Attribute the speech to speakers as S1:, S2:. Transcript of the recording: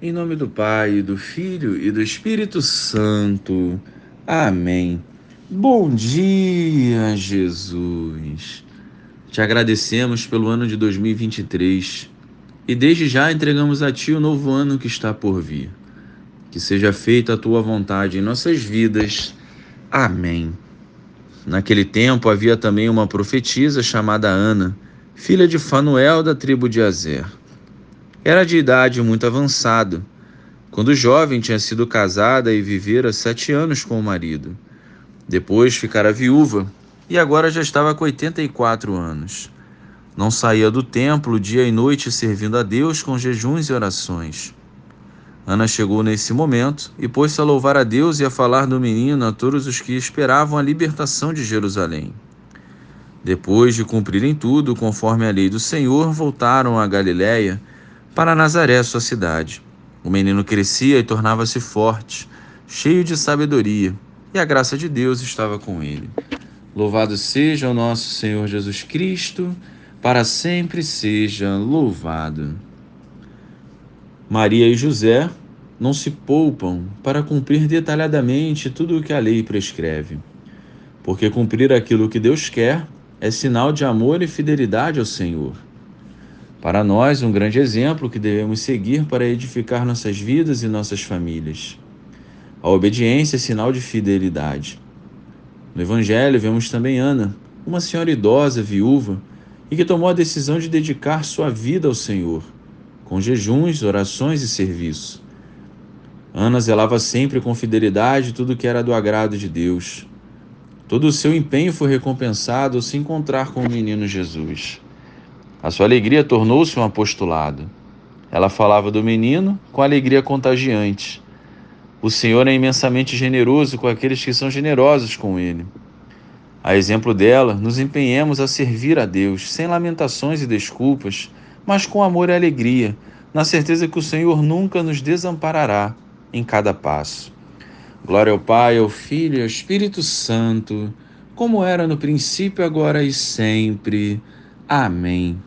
S1: Em nome do Pai, do Filho e do Espírito Santo. Amém. Bom dia, Jesus. Te agradecemos pelo ano de 2023 e desde já entregamos a Ti o novo ano que está por vir. Que seja feita a Tua vontade em nossas vidas. Amém. Naquele tempo havia também uma profetisa chamada Ana, filha de Fanuel da tribo de Azer. Era de idade muito avançada. Quando jovem, tinha sido casada e vivera sete anos com o marido. Depois ficara viúva e agora já estava com 84 anos. Não saía do templo dia e noite servindo a Deus com jejuns e orações. Ana chegou nesse momento e pôs-se a louvar a Deus e a falar do menino a todos os que esperavam a libertação de Jerusalém. Depois de cumprirem tudo conforme a lei do Senhor, voltaram a Galiléia para Nazaré, sua cidade. O menino crescia e tornava-se forte, cheio de sabedoria, e a graça de Deus estava com ele. Louvado seja o nosso Senhor Jesus Cristo, para sempre seja louvado. Maria e José não se poupam para cumprir detalhadamente tudo o que a lei prescreve, porque cumprir aquilo que Deus quer é sinal de amor e fidelidade ao Senhor. Para nós, um grande exemplo que devemos seguir para edificar nossas vidas e nossas famílias. A obediência é sinal de fidelidade. No Evangelho, vemos também Ana, uma senhora idosa, viúva, e que tomou a decisão de dedicar sua vida ao Senhor, com jejuns, orações e serviço. Ana zelava sempre com fidelidade tudo que era do agrado de Deus. Todo o seu empenho foi recompensado ao se encontrar com o menino Jesus. A sua alegria tornou-se um apostolado. Ela falava do menino com alegria contagiante. O Senhor é imensamente generoso com aqueles que são generosos com ele. A exemplo dela, nos empenhemos a servir a Deus, sem lamentações e desculpas, mas com amor e alegria, na certeza que o Senhor nunca nos desamparará em cada passo. Glória ao Pai, ao Filho e ao Espírito Santo, como era no princípio, agora e sempre. Amém.